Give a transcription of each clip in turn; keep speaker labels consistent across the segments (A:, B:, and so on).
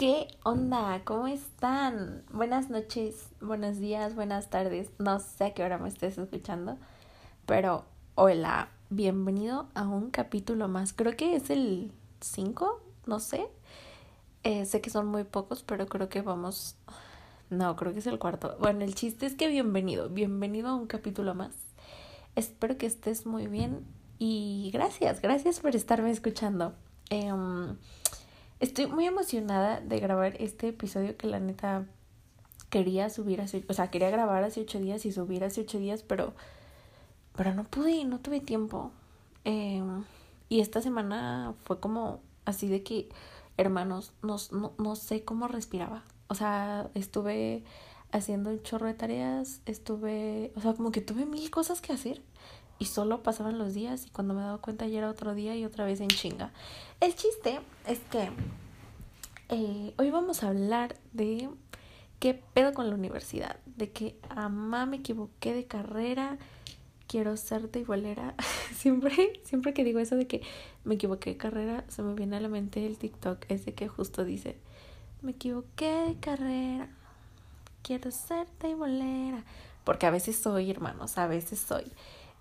A: ¿Qué onda? ¿Cómo están? Buenas noches, buenos días, buenas tardes. No sé a qué hora me estés escuchando, pero hola, bienvenido a un capítulo más. Creo que es el 5, no sé. Eh, sé que son muy pocos, pero creo que vamos... No, creo que es el cuarto. Bueno, el chiste es que bienvenido, bienvenido a un capítulo más. Espero que estés muy bien y gracias, gracias por estarme escuchando. Eh, Estoy muy emocionada de grabar este episodio que la neta quería subir hace, o sea, quería grabar hace ocho días y subir hace ocho días, pero, pero no pude, no tuve tiempo. Eh, y esta semana fue como así de que, hermanos, no, no, no sé cómo respiraba. O sea, estuve haciendo un chorro de tareas, estuve, o sea, como que tuve mil cosas que hacer y solo pasaban los días y cuando me daba cuenta ya era otro día y otra vez en chinga. El chiste es que eh, hoy vamos a hablar de qué pedo con la universidad, de que mamá me equivoqué de carrera, quiero ser bolera. siempre, siempre que digo eso de que me equivoqué de carrera, se me viene a la mente el TikTok ese que justo dice, me equivoqué de carrera, quiero ser bolera. Porque a veces soy, hermanos, a veces soy.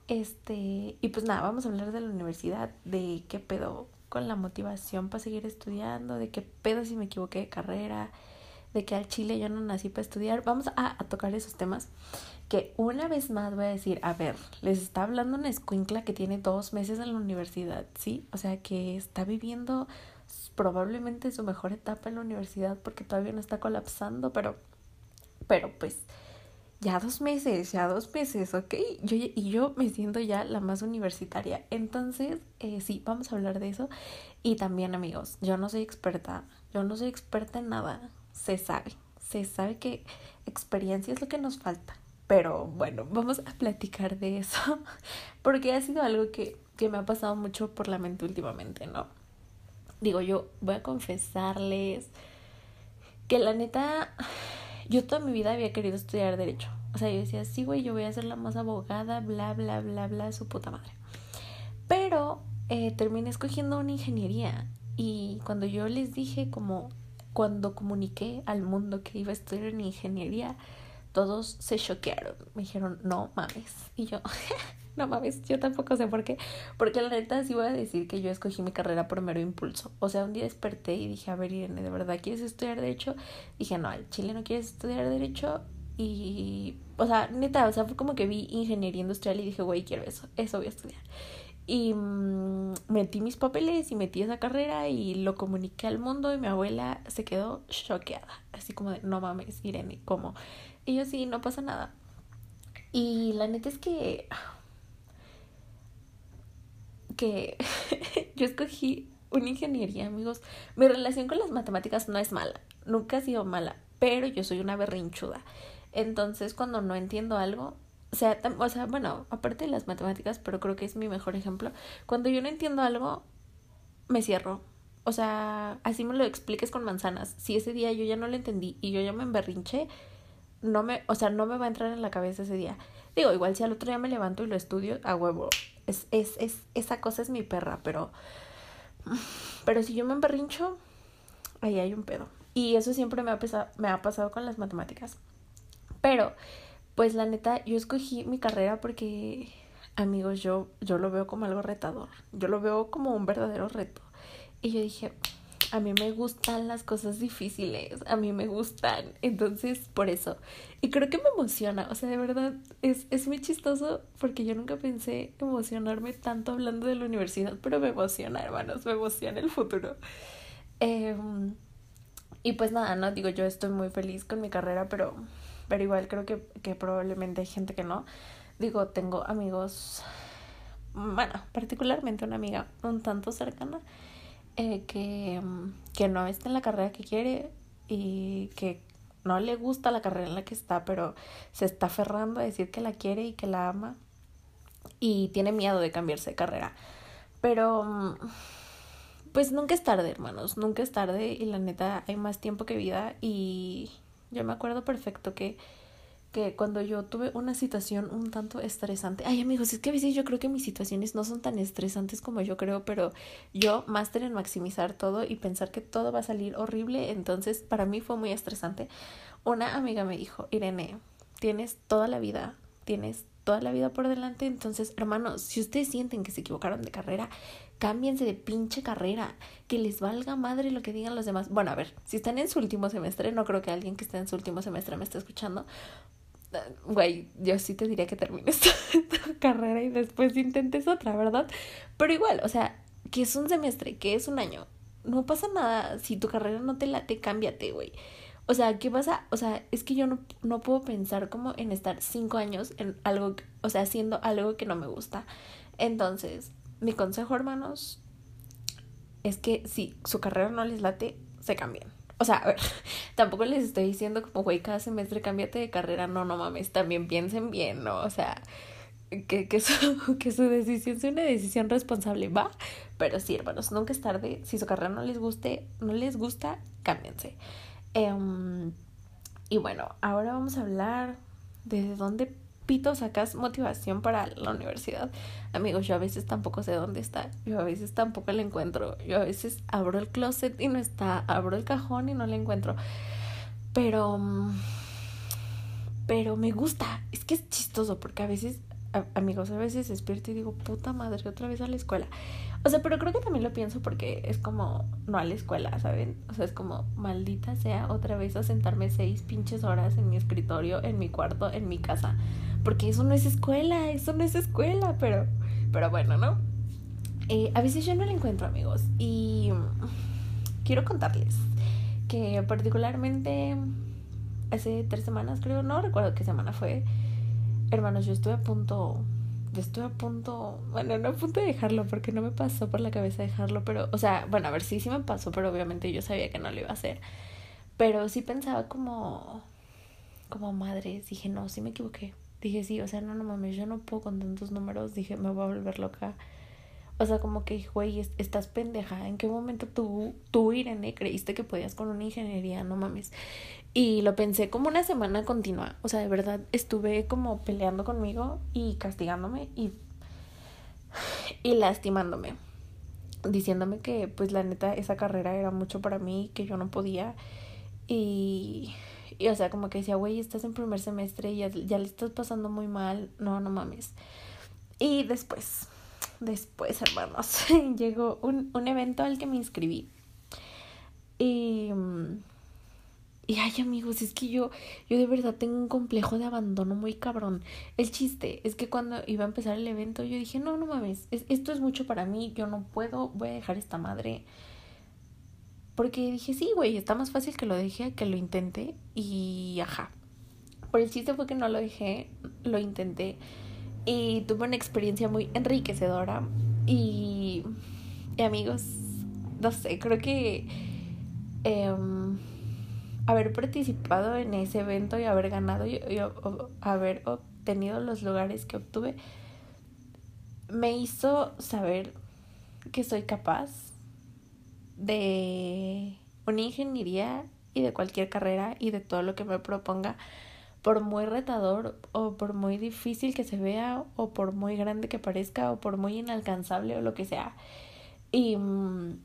A: Este, y pues nada, vamos a hablar de la universidad, de qué pedo con la motivación para seguir estudiando, de qué pedo si me equivoqué de carrera, de que al Chile yo no nací para estudiar. Vamos a, a tocar esos temas que una vez más voy a decir, a ver, les está hablando una escuincla que tiene dos meses en la universidad, ¿sí? O sea, que está viviendo probablemente su mejor etapa en la universidad porque todavía no está colapsando, pero, pero pues ya dos meses, ya dos meses, ¿ok? Yo, y yo me siento ya la más universitaria. Entonces, eh, sí, vamos a hablar de eso. Y también, amigos, yo no soy experta, yo no soy experta en nada. Se sabe, se sabe que experiencia es lo que nos falta. Pero bueno, vamos a platicar de eso, porque ha sido algo que, que me ha pasado mucho por la mente últimamente, ¿no? Digo, yo voy a confesarles que la neta yo toda mi vida había querido estudiar derecho. O sea, yo decía, sí, güey, yo voy a ser la más abogada, bla, bla, bla, bla, su puta madre. Pero eh, terminé escogiendo una ingeniería. Y cuando yo les dije, como cuando comuniqué al mundo que iba a estudiar en ingeniería, todos se choquearon. Me dijeron, no mames. Y yo, no mames, yo tampoco sé por qué. Porque la neta sí voy a decir que yo escogí mi carrera por mero impulso. O sea, un día desperté y dije, a ver, Irene, ¿de verdad quieres estudiar Derecho? Dije, no, al Chile no quieres estudiar Derecho. Y, o sea, neta, o sea, fue como que vi ingeniería industrial y dije, güey, quiero eso, eso voy a estudiar. Y mmm, metí mis papeles y metí esa carrera y lo comuniqué al mundo y mi abuela se quedó choqueada. Así como de, no mames, Irene, ¿cómo? Y yo sí, no pasa nada. Y la neta es que que yo escogí una ingeniería, amigos. Mi relación con las matemáticas no es mala, nunca ha sido mala, pero yo soy una berrinchuda. Entonces, cuando no entiendo algo, o sea, o sea, bueno, aparte de las matemáticas, pero creo que es mi mejor ejemplo, cuando yo no entiendo algo, me cierro. O sea, así me lo expliques con manzanas. Si ese día yo ya no lo entendí y yo ya me emberrinché, no me, o sea, no me va a entrar en la cabeza ese día. Digo, igual si al otro día me levanto y lo estudio, a huevo, es, es, es, esa cosa es mi perra, pero, pero si yo me emberrincho, ahí hay un pedo. Y eso siempre me ha, me ha pasado con las matemáticas. Pero, pues la neta, yo escogí mi carrera porque, amigos, yo, yo lo veo como algo retador. Yo lo veo como un verdadero reto. Y yo dije, a mí me gustan las cosas difíciles, a mí me gustan, entonces por eso. Y creo que me emociona, o sea, de verdad es, es muy chistoso porque yo nunca pensé emocionarme tanto hablando de la universidad, pero me emociona, hermanos, me emociona el futuro. Em, y pues nada, no digo, yo estoy muy feliz con mi carrera, pero, pero igual creo que, que probablemente hay gente que no. Digo, tengo amigos, bueno, particularmente una amiga un tanto cercana eh, que, que no está en la carrera que quiere y que no le gusta la carrera en la que está, pero se está aferrando a decir que la quiere y que la ama y tiene miedo de cambiarse de carrera. Pero pues nunca es tarde, hermanos, nunca es tarde y la neta hay más tiempo que vida y yo me acuerdo perfecto que que cuando yo tuve una situación un tanto estresante, ay amigos, es que a veces yo creo que mis situaciones no son tan estresantes como yo creo, pero yo máster en maximizar todo y pensar que todo va a salir horrible, entonces para mí fue muy estresante. Una amiga me dijo, Irene, tienes toda la vida, tienes toda la vida por delante, entonces hermanos, si ustedes sienten que se equivocaron de carrera, cámbiense de pinche carrera, que les valga madre lo que digan los demás. Bueno, a ver, si están en su último semestre, no creo que alguien que esté en su último semestre me esté escuchando, güey, yo sí te diría que termines tu carrera y después intentes otra, ¿verdad? Pero igual, o sea, que es un semestre, que es un año, no pasa nada. Si tu carrera no te late, cámbiate, güey. O sea, ¿qué pasa? O sea, es que yo no, no puedo pensar como en estar cinco años en algo, o sea, haciendo algo que no me gusta. Entonces, mi consejo, hermanos, es que si su carrera no les late, se cambien. O sea, a ver, tampoco les estoy diciendo como, güey, cada semestre cámbiate de carrera. No, no mames, también piensen bien, ¿no? O sea, que, que, su, que su decisión sea una decisión responsable, ¿va? Pero sí, hermanos, nunca es tarde. Si su carrera no les guste, no les gusta, cámbiense. Em, y bueno, ahora vamos a hablar de dónde pito sacas motivación para la universidad. Amigos, yo a veces tampoco sé dónde está, yo a veces tampoco la encuentro, yo a veces abro el closet y no está, abro el cajón y no la encuentro. Pero pero me gusta, es que es chistoso porque a veces amigos, a veces despierto y digo, puta madre, otra vez a la escuela. O sea, pero creo que también lo pienso porque es como, no a la escuela, ¿saben? O sea, es como, maldita sea, otra vez a sentarme seis pinches horas en mi escritorio, en mi cuarto, en mi casa. Porque eso no es escuela, eso no es escuela, pero, pero bueno, ¿no? Eh, a veces yo no la encuentro, amigos. Y quiero contarles que particularmente hace tres semanas, creo, no recuerdo qué semana fue, hermanos, yo estuve a punto, yo estuve a punto, bueno, no a punto de dejarlo porque no me pasó por la cabeza dejarlo, pero, o sea, bueno, a ver, sí, sí me pasó, pero obviamente yo sabía que no lo iba a hacer. Pero sí pensaba como, como madre, dije, no, sí me equivoqué. Dije, sí, o sea, no, no mames, yo no puedo con tantos números, dije, me voy a volver loca. O sea, como que, güey, estás pendeja. ¿En qué momento tú, tú, Irene, creíste que podías con una ingeniería? No mames. Y lo pensé como una semana continua. O sea, de verdad estuve como peleando conmigo y castigándome y, y lastimándome. Diciéndome que pues la neta esa carrera era mucho para mí, que yo no podía. Y, y o sea, como que decía, güey, estás en primer semestre y ya, ya le estás pasando muy mal. No, no mames. Y después, después, hermanos, llegó un, un evento al que me inscribí. Y y ay amigos, es que yo, yo de verdad tengo un complejo de abandono muy cabrón. El chiste es que cuando iba a empezar el evento yo dije, no, no mames, esto es mucho para mí, yo no puedo, voy a dejar esta madre. Porque dije, sí, güey, está más fácil que lo deje que lo intente. Y ajá. Por el chiste fue que no lo dejé, lo intenté. Y tuve una experiencia muy enriquecedora. Y, y amigos, no sé, creo que... Eh, haber participado en ese evento y haber ganado y, haber obtenido los lugares que obtuve me hizo saber que soy capaz de una ingeniería y de cualquier carrera y de todo lo que me proponga, por muy retador o por muy difícil que se vea o por muy grande que parezca o por muy inalcanzable o lo que sea. Y mm,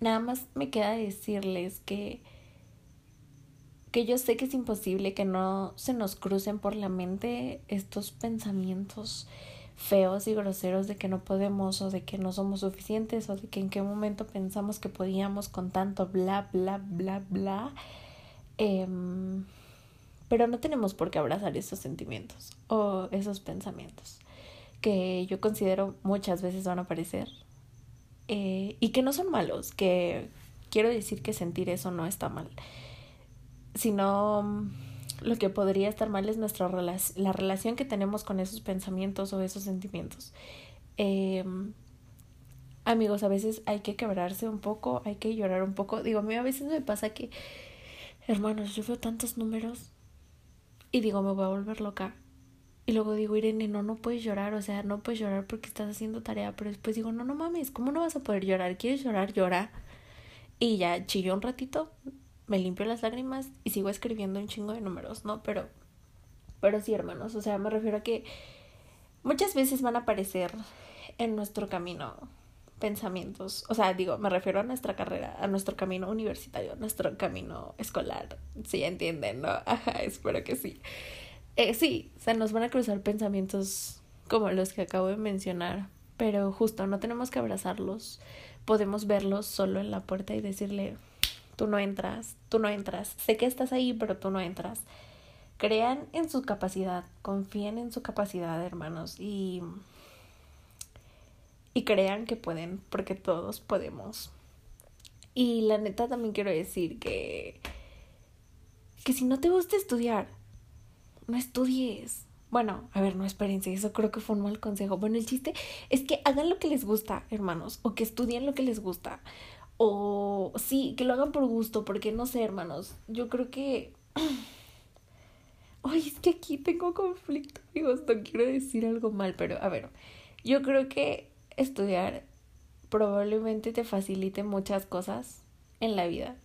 A: Nada más me queda decirles que que yo sé que es imposible que no se nos crucen por la mente estos pensamientos feos y groseros de que no podemos o de que no somos suficientes o de que en qué momento pensamos que podíamos con tanto bla bla bla bla. Em, pero no tenemos por qué abrazar esos sentimientos o esos pensamientos que yo considero muchas veces van a aparecer eh, y que no son malos, que quiero decir que sentir eso no está mal, sino lo que podría estar mal es nuestra la relación que tenemos con esos pensamientos o esos sentimientos. Em, amigos, a veces hay que quebrarse un poco, hay que llorar un poco. Digo, a mí a veces me pasa que, hermanos, yo veo tantos números y digo, me voy a volver loca. Y luego digo, Irene, no, no puedes llorar, o sea, no puedes llorar porque estás haciendo tarea, pero después digo, no, no mames, ¿cómo no vas a poder llorar? ¿Quieres llorar? Llora. Y ya chilló un ratito, me limpio las lágrimas y sigo escribiendo un chingo de números, ¿no? Pero, pero sí, hermanos, o sea, me refiero a que muchas veces van a aparecer en nuestro camino pensamientos, o sea, digo, me refiero a nuestra carrera, a nuestro camino universitario, a nuestro camino escolar, si entienden, ¿no? Ajá, espero que sí. Eh, sí, se nos van a cruzar pensamientos como los que acabo de mencionar, pero justo no tenemos que abrazarlos, podemos verlos solo en la puerta y decirle, tú no entras, tú no entras, sé que estás ahí, pero tú no entras. Crean en su capacidad, confíen en su capacidad, hermanos, y y crean que pueden, porque todos podemos. Y la neta también quiero decir que que si no te gusta estudiar, no estudies. Bueno, a ver, no espérense, eso creo que fue un mal consejo. Bueno, el chiste es que hagan lo que les gusta, hermanos, o que estudien lo que les gusta. O sí, que lo hagan por gusto, porque no sé, hermanos, yo creo que... Ay, es que aquí tengo conflicto, amigos, no quiero decir algo mal, pero a ver, yo creo que estudiar probablemente te facilite muchas cosas en la vida.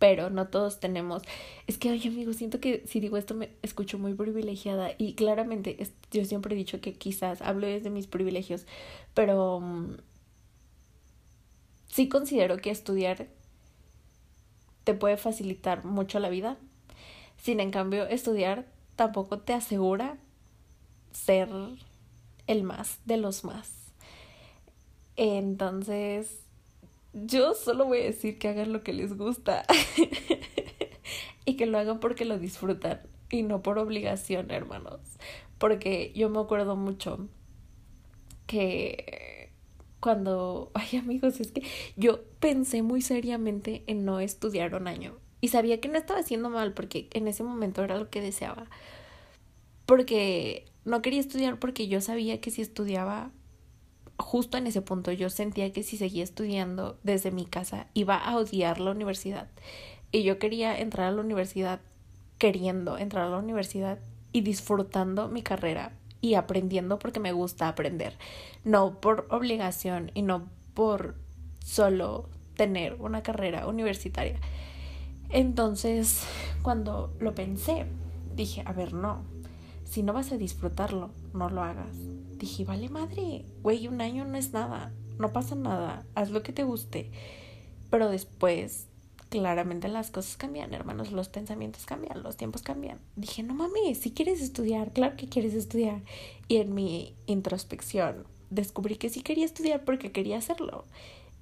A: Pero no todos tenemos. Es que, ay, amigos, siento que si digo esto me escucho muy privilegiada. Y claramente, yo siempre he dicho que quizás hablo desde mis privilegios. Pero mm, sí considero que estudiar te puede facilitar mucho la vida. Sin en cambio, estudiar tampoco te asegura ser el más de los más. Entonces, yo solo voy a decir que hagan lo que les gusta y que lo hagan porque lo disfrutan y no por obligación, hermanos. Porque yo me acuerdo mucho que cuando, ay amigos, es que yo pensé muy seriamente en no estudiar un año y sabía que no estaba haciendo mal porque en ese momento era lo que deseaba. Porque no quería estudiar porque yo sabía que si estudiaba justo en ese punto yo sentía que si seguía estudiando desde mi casa iba a odiar la universidad y yo quería entrar a la universidad queriendo entrar a la universidad y disfrutando mi carrera y aprendiendo porque me gusta aprender, no por obligación y no por solo tener una carrera universitaria. Entonces, cuando lo pensé, dije, a ver, no, si no vas a disfrutarlo, no lo hagas. Dije, vale madre, güey, un año no es nada, no pasa nada, haz lo que te guste. Pero después, claramente las cosas cambian, hermanos, los pensamientos cambian, los tiempos cambian. Dije, no mames, si quieres estudiar, claro que quieres estudiar. Y en mi introspección descubrí que sí quería estudiar porque quería hacerlo.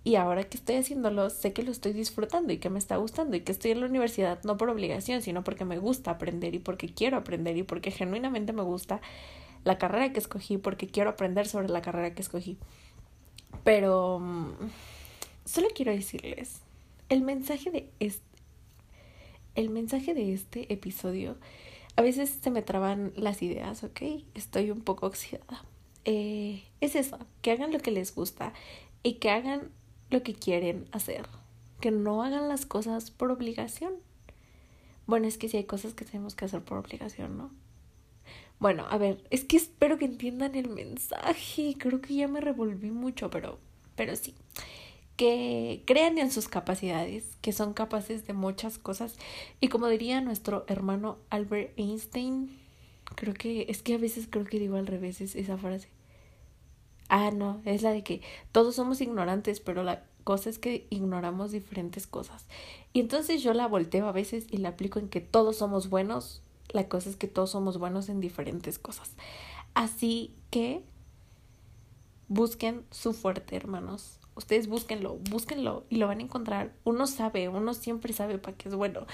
A: Y ahora que estoy haciéndolo, sé que lo estoy disfrutando y que me está gustando y que estoy en la universidad no por obligación, sino porque me gusta aprender y porque quiero aprender y porque genuinamente me gusta la carrera que escogí, porque quiero aprender sobre la carrera que escogí. Pero mm, solo quiero decirles, el mensaje de este, el mensaje de este episodio, a veces se me traban las ideas, ¿ok? Estoy un poco oxidada. Eh, es eso, que hagan lo que les gusta y que hagan lo que quieren hacer, que no hagan las cosas por obligación. Bueno, es que si hay cosas que tenemos que hacer por obligación, ¿no? Bueno, a ver, es que espero que entiendan el mensaje. Creo que ya me revolví mucho, pero, pero sí. Que crean en sus capacidades, que son capaces de muchas cosas. Y como diría nuestro hermano Albert Einstein, creo que es que a veces creo que digo al revés esa frase. Ah, no, es la de que todos somos ignorantes, pero la cosa es que ignoramos diferentes cosas. Y entonces yo la volteo a veces y la aplico en que todos somos buenos. La cosa es que todos somos buenos en diferentes cosas. Así que busquen su fuerte, hermanos. Ustedes búsquenlo, búsquenlo y lo van a encontrar. Uno sabe, uno siempre sabe para qué es bueno.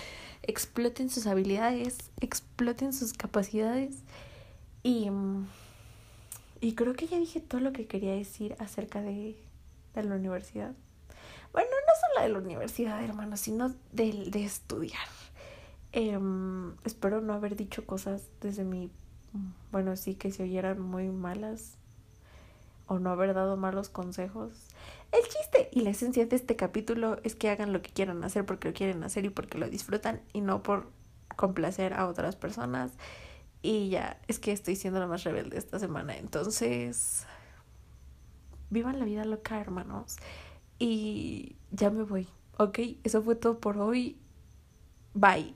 A: Exploten sus habilidades, exploten sus capacidades y mm, y creo que ya dije todo lo que quería decir acerca de, de la universidad. Bueno, no solo de la universidad, hermanos, sino de, de estudiar. Em, espero no haber dicho cosas desde mi... Bueno, sí, que se oyeran muy malas o no haber dado malos consejos. El chiste y la esencia de este capítulo es que hagan lo que quieran hacer porque lo quieren hacer y porque lo disfrutan y no por complacer a otras personas. Y ya, es que estoy siendo la más rebelde esta semana. Entonces, vivan la vida loca, hermanos. Y ya me voy. Ok, eso fue todo por hoy. Bye.